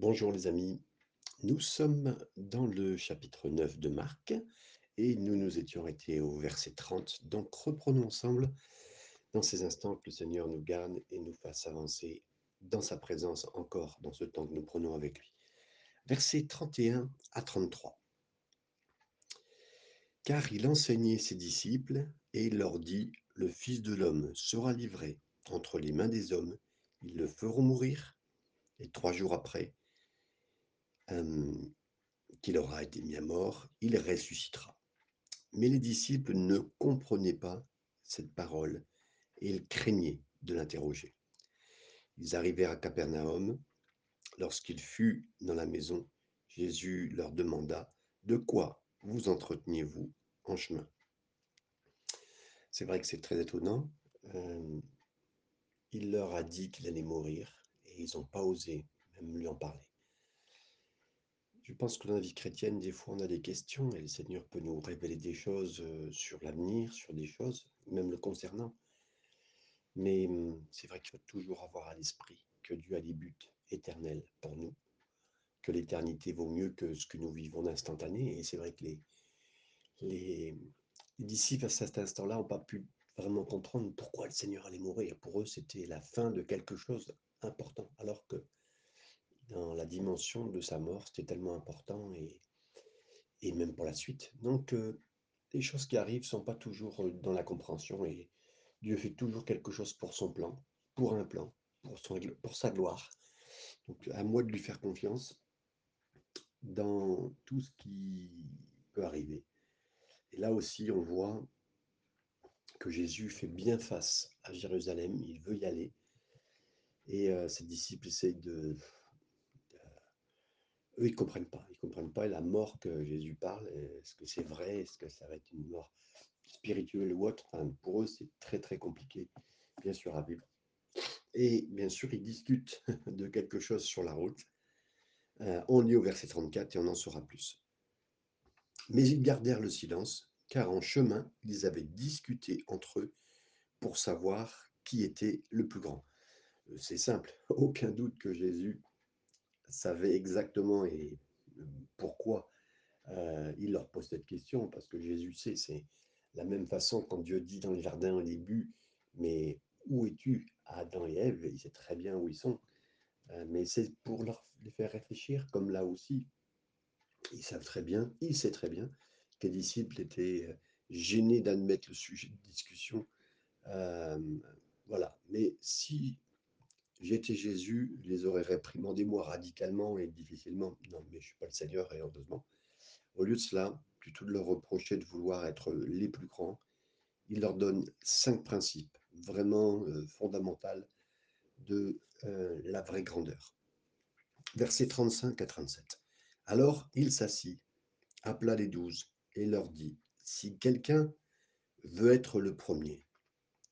Bonjour les amis, nous sommes dans le chapitre 9 de Marc et nous nous étions arrêtés au verset 30. Donc reprenons ensemble dans ces instants que le Seigneur nous garde et nous fasse avancer dans sa présence encore dans ce temps que nous prenons avec lui. Versets 31 à 33. Car il enseignait ses disciples et il leur dit, le Fils de l'homme sera livré entre les mains des hommes, ils le feront mourir, et trois jours après, qu'il aura été mis à mort, il ressuscitera. Mais les disciples ne comprenaient pas cette parole et ils craignaient de l'interroger. Ils arrivèrent à Capernaum. Lorsqu'il fut dans la maison, Jésus leur demanda De quoi vous entreteniez-vous en chemin? C'est vrai que c'est très étonnant. il leur a dit qu'il allait mourir et ils n'ont pas osé même lui en parler. Je pense que dans la vie chrétienne, des fois, on a des questions et le Seigneur peut nous révéler des choses sur l'avenir, sur des choses, même le concernant. Mais mmh, c'est vrai qu'il faut toujours avoir à l'esprit que Dieu a des buts éternels pour nous, que l'éternité vaut mieux que ce que nous vivons d'instantané. Et c'est vrai que les, les, les disciples à cet instant-là n'ont pas pu vraiment comprendre pourquoi le Seigneur allait mourir. Pour eux, c'était la fin de quelque chose d'important, alors que dans la dimension de sa mort, c'était tellement important et, et même pour la suite. Donc, euh, les choses qui arrivent ne sont pas toujours euh, dans la compréhension et Dieu fait toujours quelque chose pour son plan, pour un plan, pour, son, pour sa gloire. Donc, à moi de lui faire confiance dans tout ce qui peut arriver. Et là aussi, on voit que Jésus fait bien face à Jérusalem, il veut y aller. Et euh, ses disciples essayent de, eux, ils ne comprennent pas. Ils ne comprennent pas la mort que Jésus parle. Est-ce que c'est vrai? Est-ce que ça va être une mort spirituelle ou autre? Pour eux, c'est très, très compliqué, bien sûr, à vivre. Et bien sûr, ils discutent de quelque chose sur la route. Euh, on lit au verset 34 et on en saura plus. Mais ils gardèrent le silence, car en chemin, ils avaient discuté entre eux pour savoir qui était le plus grand. Euh, c'est simple, aucun doute que Jésus savait exactement et pourquoi il leur pose cette question, parce que Jésus sait, c'est la même façon quand Dieu dit dans le jardin au début, mais où es-tu? Adam et Ève, il sait très bien où ils sont, mais c'est pour leur, les faire réfléchir, comme là aussi, ils savent très bien, il sait très bien que les disciples étaient gênés d'admettre le sujet de discussion. voilà, mais si J'étais Jésus, les aurais réprimandés moi radicalement et difficilement. Non, mais je ne suis pas le Seigneur et heureusement. Au lieu de cela, plutôt de leur reprocher de vouloir être les plus grands, il leur donne cinq principes vraiment euh, fondamentaux de euh, la vraie grandeur. Versets 35 à 37. Alors il s'assit, appela les douze et leur dit, si quelqu'un veut être le premier,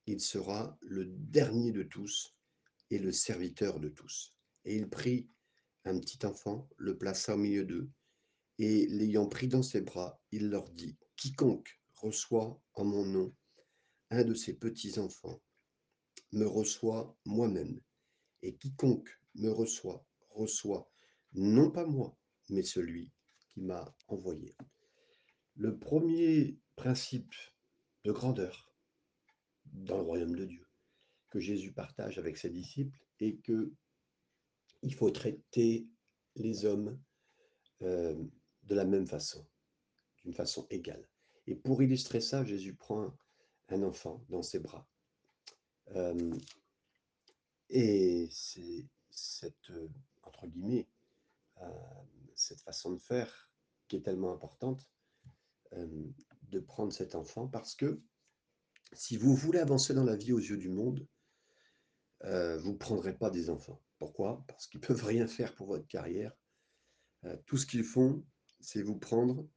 il sera le dernier de tous et le serviteur de tous. Et il prit un petit enfant, le plaça au milieu d'eux, et l'ayant pris dans ses bras, il leur dit, Quiconque reçoit en mon nom un de ces petits enfants me reçoit moi-même, et quiconque me reçoit, reçoit non pas moi, mais celui qui m'a envoyé. Le premier principe de grandeur dans le royaume de Dieu, Jésus partage avec ses disciples et que il faut traiter les hommes euh, de la même façon, d'une façon égale. Et pour illustrer ça, Jésus prend un enfant dans ses bras. Euh, et c'est euh, cette façon de faire qui est tellement importante, de prendre cet enfant, parce que si vous voulez avancer dans la vie aux yeux du monde, euh, vous ne prendrez pas des enfants. Pourquoi? Parce qu'ils ne peuvent rien faire pour votre carrière. Euh, tout ce qu'ils font, c'est vous prendre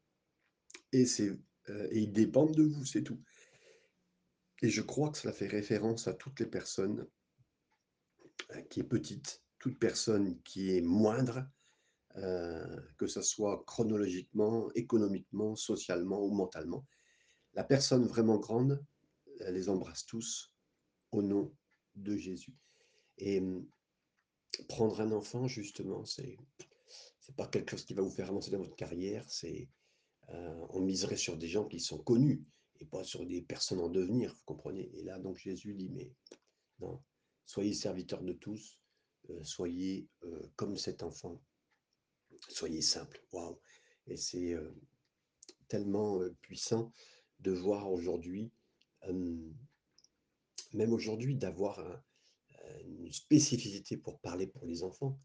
et, euh, et ils dépendent de vous, c'est tout. Et je crois que cela fait référence à toutes les personnes qui est petite, toute personne qui est moindre, que ce soit chronologiquement, économiquement, socialement ou mentalement. La personne vraiment grande, elle les embrasse tous au nom de Jésus. Et mmh, prendre un enfant, justement, c'est c'est pas quelque chose qui va vous faire avancer dans votre carrière, c'est, heu, on miserait sur des gens qui sont connus et pas sur des personnes en devenir, vous comprenez? Et là, donc Jésus dit: «Mais non, soyez serviteurs de tous, heu, soyez, heu, comme cet enfant, soyez simples». Waouh! Et c'est, tellement, puissant de voir aujourd'hui, hem, même aujourd'hui, d'avoir une spécificité pour parler pour les enfants.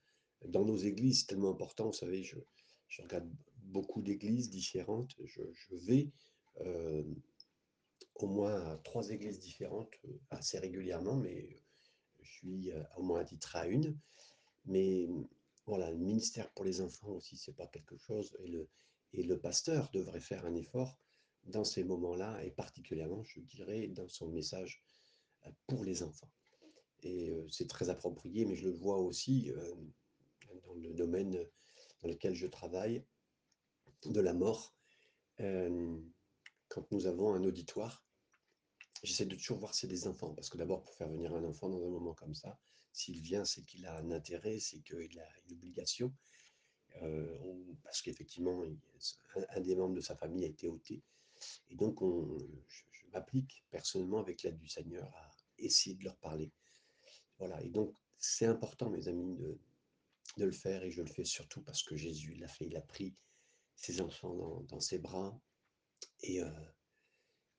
Dans nos églises, c'est tellement important, vous savez, je regarde beaucoup d'églises différentes, je vais, hem, au moins à 3 églises différentes, heu, assez régulièrement, mais je suis, heu, au moins attitré à une. Mais voilà, le ministère pour les enfants aussi, c'est pas quelque chose et le et le pasteur devrait faire un effort dans ces moments-là et particulièrement, je dirais, dans son message, pour les enfants. Et heu, c'est très approprié, mais je le vois aussi, hem, dans le domaine, dans lequel je travaille, de la mort. Hem, quand nous avons un auditoire, j'essaie de toujours voir c'est des enfants, parce que d'abord pour faire venir un enfant dans un moment comme ça, s'il vient, c'est qu'il a un intérêt, c'est qu'il a une obligation, parce qu'effectivement, un des membres de sa famille a été ôté et donc on je je m'applique personnellement avec l'aide du Seigneur à essayer de leur parler. Voilà et donc c'est important mes amis de de le faire et je le fais surtout parce que Jésus l'a fait. Il a pris ses enfants dans ses bras et heu,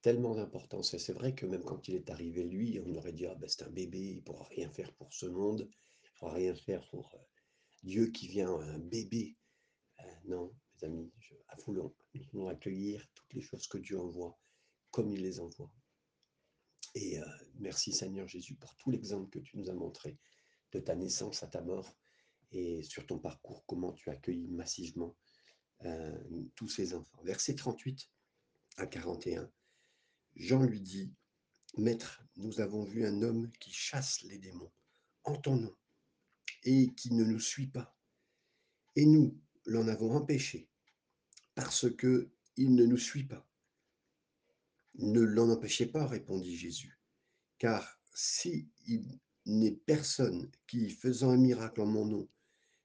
tellement d'importance c'est vrai que même quand il est arrivé lui, on aurait dit: «Ah bah, c'est un bébé, il pourra rien faire pour ce monde, il pourra rien faire pour, heu, Dieu qui vient un bébé». Non, mes amis, je à nous voulons accueillir toutes les choses que Dieu envoie comme il les envoie et heu, merci Seigneur Jésus pour tout l'exemple que tu nous as montré de ta naissance à ta mort et sur ton parcours, comment tu accueillis massivement, heu, tous ces enfants. Verset 38 à 41, Jean lui dit: «Maître, nous avons vu un homme qui chasse les démons en ton nom et qui ne nous suit pas, et nous l'en avons empêché parce que il ne nous suit pas». «Ne l'en empêchez pas», répondit Jésus, «car s'il n'est personne qui, faisant un miracle en mon nom,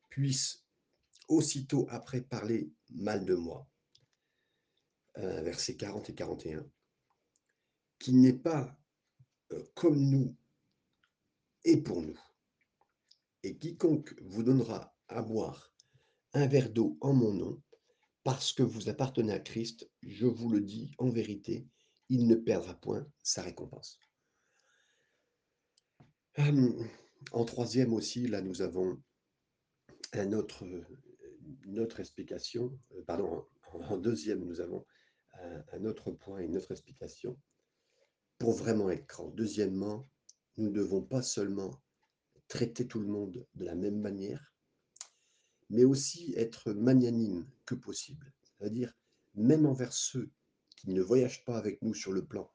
puisse aussitôt après parler mal de moi». Versets 40 et 41. «Qui n'est pas, heu, comme nous et pour nous. Et quiconque vous donnera à boire un verre d'eau en mon nom, parce que vous appartenez à Christ, je vous le dis en vérité, il ne perdra point sa récompense». En troisième aussi, là, nous avons un autre, une autre explication, heu, pardon, en 2 nous avons un un autre point, une autre explication. Pour vraiment être grand. Deuxièmement, nous ne devons pas seulement traiter tout le monde de la même manière, mais aussi être magnanime que possible. C'est-à-dire, même envers ceux qui ne voyagent pas avec nous sur le plan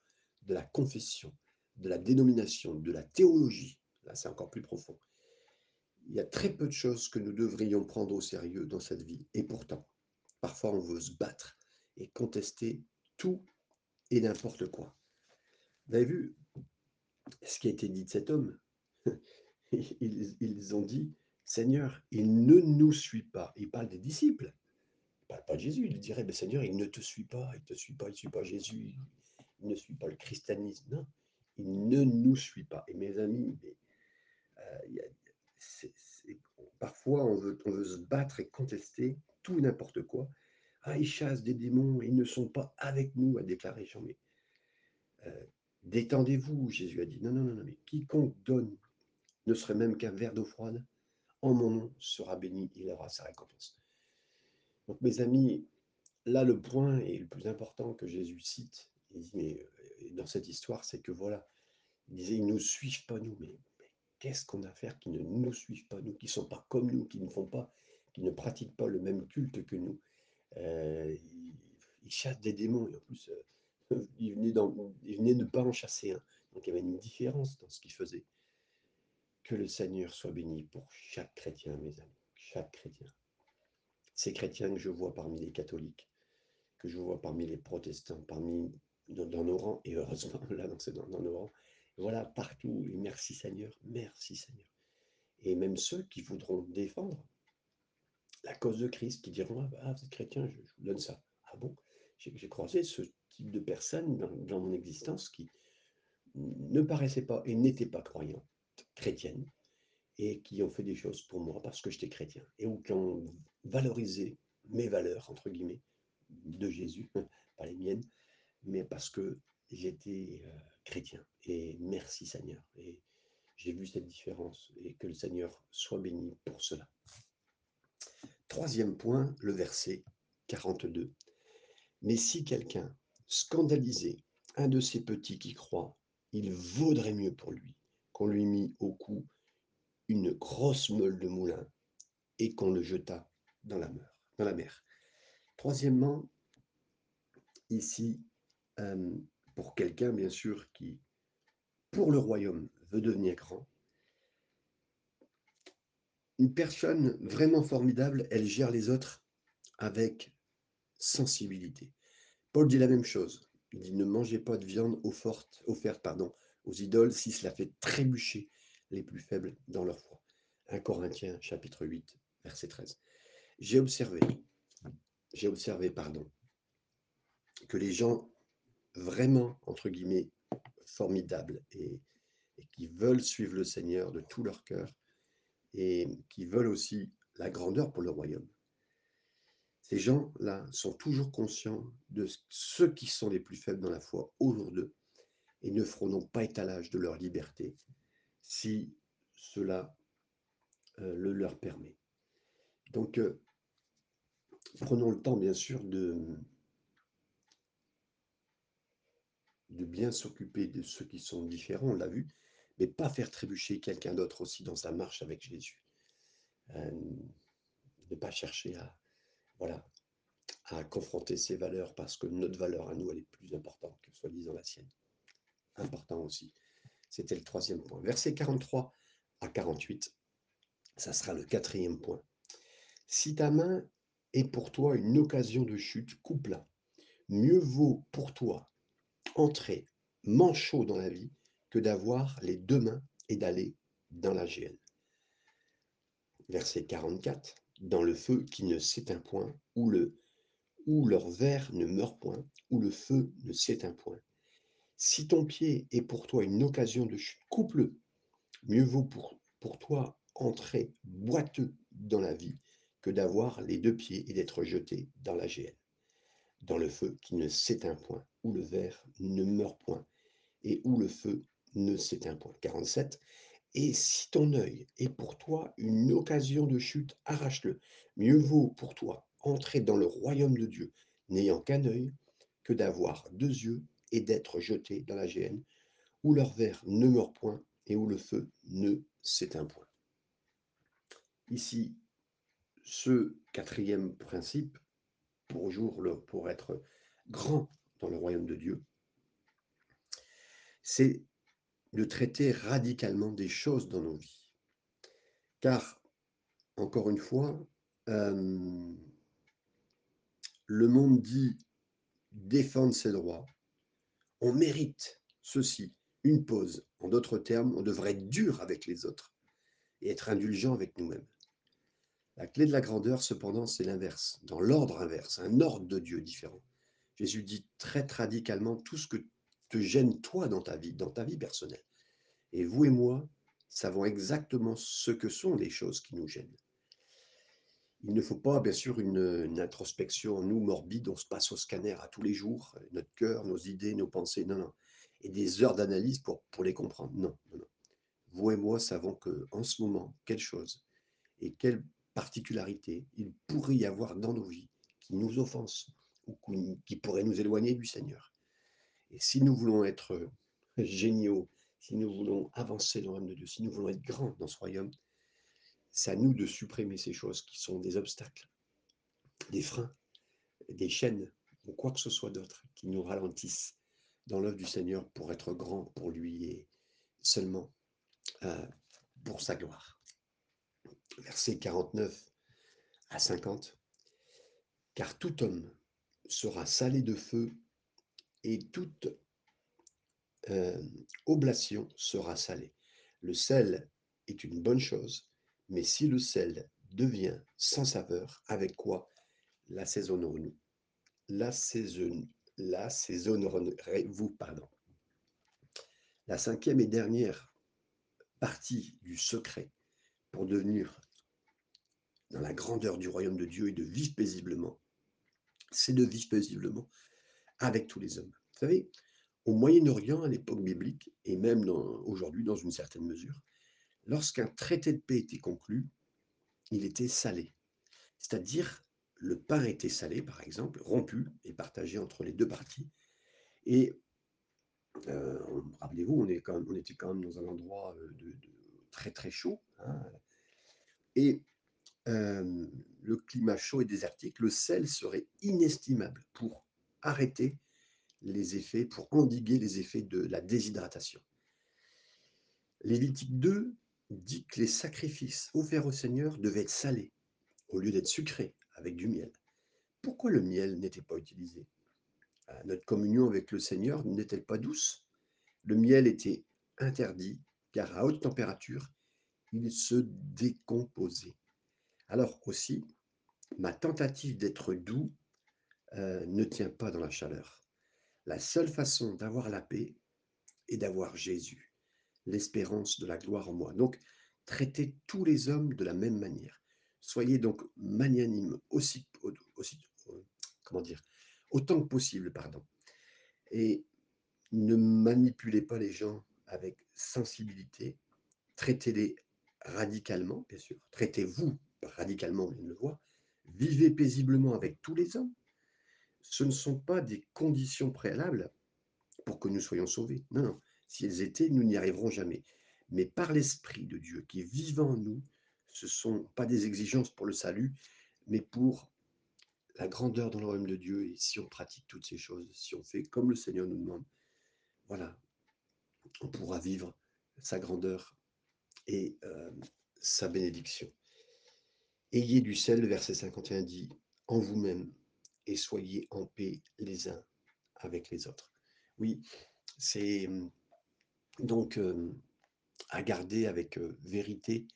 de la confession, de la dénomination, de la théologie, là c'est encore plus profond. Il y a très peu de choses que nous devrions prendre au sérieux dans cette vie. Et pourtant, parfois on veut se battre et contester tout et n'importe quoi. Vous avez vu ce qui a été dit de cet homme? Ils ils ont dit: «Seigneur, il ne nous suit pas». Il parle des disciples, parle pas de Jésus. Il dirait: «Mais Seigneur, il ne te suit pas, il te suit pas, il ne suit pas Jésus, il ne suit pas le christianisme». Non, il ne nous suit pas et mes amis, mais, y a c'est parfois on veut on veut se battre et contester tout n'importe quoi. «Ah, ils chassent des démons, ils ne sont pas avec nous», a déclaré Jean, mais, heu, détendez-vous, Jésus a dit: «Non, non, non, non, mais quiconque donne ne serait même qu'un verre d'eau froide, en mon nom sera béni, il aura sa récompense. Donc mes amis, là le point et le plus important que Jésus cite, il dit, mais euh, dans cette histoire, c'est que voilà, il disait, ils ne nous suivent pas nous, mais, qu'est-ce qu'on a à faire qui ne nous suivent pas nous, qui ne sont pas comme nous, qui ne font pas, qui ne pratiquent pas le même culte que nous? Euh, ils, chassent des démons et en plus, euh, ils venaient ne pas en chasser un. Donc il y avait une différence dans ce qu'ils faisaient. Que le Seigneur soit béni pour chaque chrétien, mes amis, chaque chrétien. Ces chrétiens que je vois parmi les catholiques, que je vois parmi les protestants, parmi dans, dans nos rangs, et heureusement, là, c'est dans, dans nos rangs, voilà, partout, et merci Seigneur, merci Seigneur. et même ceux qui voudront défendre la cause de Christ, qui diront Ah, bah, vous êtes chrétien, je, vous donne ça. Ah bon? J'ai croisé ce type de personnes dans, mon existence qui ne paraissaient pas et n'étaient pas croyantes, chrétiennes, et qui ont fait des choses pour moi parce que j'étais chrétien, et ou qui ont valorisé mes valeurs, entre guillemets, de Jésus, pas les miennes, mais parce que j'étais euh, chrétien. Et merci Seigneur. Et j'ai vu cette différence et que le Seigneur soit béni pour cela. Troisième point, le verset 42. Mais si quelqu'un scandalisait un de ces petits qui croient, il vaudrait mieux pour lui qu'on lui mit au cou une grosse meule de moulin et qu'on le jetât dans la mer. Dans la mer. Troisièmement, ici, euh, pour quelqu'un, bien sûr, qui, pour le royaume, veut devenir grand, une personne vraiment formidable, elle gère les autres avec sensibilité. Paul dit la même chose. Il dit ne mangez pas de viande offerte, aux idoles si cela fait trébucher les plus faibles dans leur foi. 1 Corinthiens chapitre 8 verset 13. J'ai observé, j'ai observé pardon, que les gens vraiment entre guillemets formidables et qui veulent suivre le Seigneur de tout leur cœur et qui veulent aussi la grandeur pour le royaume. Ces gens-là sont toujours conscients de ceux qui sont les plus faibles dans la foi autour d'eux et ne feront donc pas étalage de leur liberté si cela euh, le leur permet. Donc, euh, prenons le temps, bien sûr, de, bien s'occuper de ceux qui sont différents, on l'a vu, mais pas faire trébucher quelqu'un d'autre aussi dans sa marche avec Jésus. Euh, ne pas chercher à, voilà, à confronter ses valeurs parce que notre valeur à nous, elle est plus importante que soi-disant la sienne. Important aussi. C'était le troisième point. Verset 43 à 48, ça sera le quatrième point. Si ta main est pour toi une occasion de chute, coupe-la. Mieux vaut pour toi entrer manchot dans la vie que d'avoir les deux mains et d'aller dans la géhenne. Verset 44. Dans le feu qui ne s'éteint point, où, le, où leur verre ne meurt point, où le feu ne s'éteint point. Si ton pied est pour toi une occasion de chute, coupe-le. Mieux vaut pour, pour toi entrer boiteux dans la vie que d'avoir les deux pieds et d'être jeté dans la géhenne. Dans le feu qui ne s'éteint point, où le verre ne meurt point, et où le feu ne s'éteint point. 47. Et si ton œil est pour toi une occasion de chute, arrache-le. Mieux vaut pour toi entrer dans le royaume de Dieu, n'ayant qu'un œil, que d'avoir deux yeux et d'être jeté dans la géhenne, où leur verre ne meurt point et où le feu ne s'éteint point. Ici, ce quatrième principe, pour, jour, pour être grand dans le royaume de Dieu, c'est de traiter radicalement des choses dans nos vies. Car, encore une fois, euh, le monde dit défendre ses droits. On mérite ceci, une pause. En d'autres termes, on devrait être dur avec les autres et être indulgent avec nous-mêmes. La clé de la grandeur, cependant, c'est l'inverse, dans l'ordre inverse, un ordre de Dieu différent. Jésus dit très radicalement tout ce que te gêne toi dans ta vie, dans ta vie personnelle. Et vous et moi savons exactement ce que sont les choses qui nous gênent. Il ne faut pas, bien sûr, une, introspection, nous, morbide, on se passe au scanner à tous les jours, notre cœur, nos idées, nos pensées, non, non. Et des heures d'analyse pour, pour les comprendre. Non, non, non. Vous et moi savons que en ce moment, quelle chose et quelle particularité il pourrait y avoir dans nos vies qui nous offensent ou qui pourrait nous éloigner du Seigneur. Et si nous voulons être euh, géniaux, si nous voulons avancer dans le royaume de Dieu, si nous voulons être grands dans ce royaume, c'est à nous de supprimer ces choses qui sont des obstacles, des freins, des chaînes, ou quoi que ce soit d'autre, qui nous ralentissent dans l'œuvre du Seigneur pour être grand pour lui et seulement euh, pour sa gloire. Versets 49 à 50. Car tout homme sera salé de feu et toute euh, oblation sera salée. Le sel est une bonne chose, mais si le sel devient sans saveur, avec quoi? L'assaisonnerons-nous L'assaisonnerez-vous. La cinquième et dernière partie du secret pour devenir dans la grandeur du royaume de Dieu et de vivre paisiblement, c'est de vivre paisiblement avec tous les hommes. Vous savez, au Moyen-Orient, à l'époque biblique, et même aujourd'hui dans une certaine mesure, lorsqu'un traité de paix était conclu, il était salé. C'est-à-dire, le pain était salé, par exemple, rompu et partagé entre les deux parties. Et euh, rappelez-vous, on, était quand même dans un endroit euh, très très chaud. Hein. et euh, le climat chaud et désertique, le sel serait inestimable pour arrêter les effets, pour endiguer les effets de la déshydratation. Lévitique 2 dit que les sacrifices offerts au Seigneur devaient être salés au lieu d'être sucrés avec du miel. Pourquoi le miel n'était pas utilisé? Euh, Notre communion avec le Seigneur n'est-elle pas douce? Le miel était interdit car à haute température, il se décomposait. Alors aussi, ma tentative d'être doux euh, ne tient pas dans la chaleur. La seule façon d'avoir la paix est d'avoir Jésus, l'espérance de la gloire en moi. Donc, traitez tous les hommes de la même manière. Soyez donc magnanime aussi, comment dire, autant que possible, pardon. Et ne manipulez pas les gens avec sensibilité. Traitez-les radicalement, bien sûr. Traitez-vous radicalement, on le voit. Vivez paisiblement avec tous les hommes ce ne sont pas des conditions préalables pour que nous soyons sauvés. Non, non. Si elles étaient, nous n'y arriverons jamais. Mais par l'Esprit de Dieu qui est vivant en nous, ce ne sont pas des exigences pour le salut, mais pour la grandeur dans le royaume de Dieu. Et si on pratique toutes ces choses, si on fait comme le Seigneur nous demande, voilà, on pourra vivre sa grandeur et euh, sa bénédiction. Ayez du sel, le verset 51 dit, en vous-même, et soyez en paix les uns avec les autres. Oui, c'est donc à garder avec vérité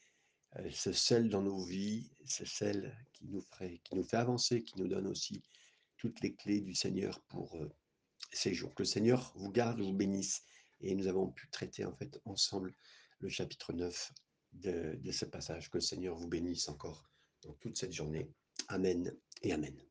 ce sel dans nos vies, ce sel qui nous, fait avancer, qui nous donne aussi toutes les clés du Seigneur pour ces jours. Que le Seigneur vous garde, vous bénisse. Et nous avons pu traiter en fait ensemble le chapitre 9 de, de ce passage. Que le Seigneur vous bénisse encore dans toute cette journée. Amen et Amen.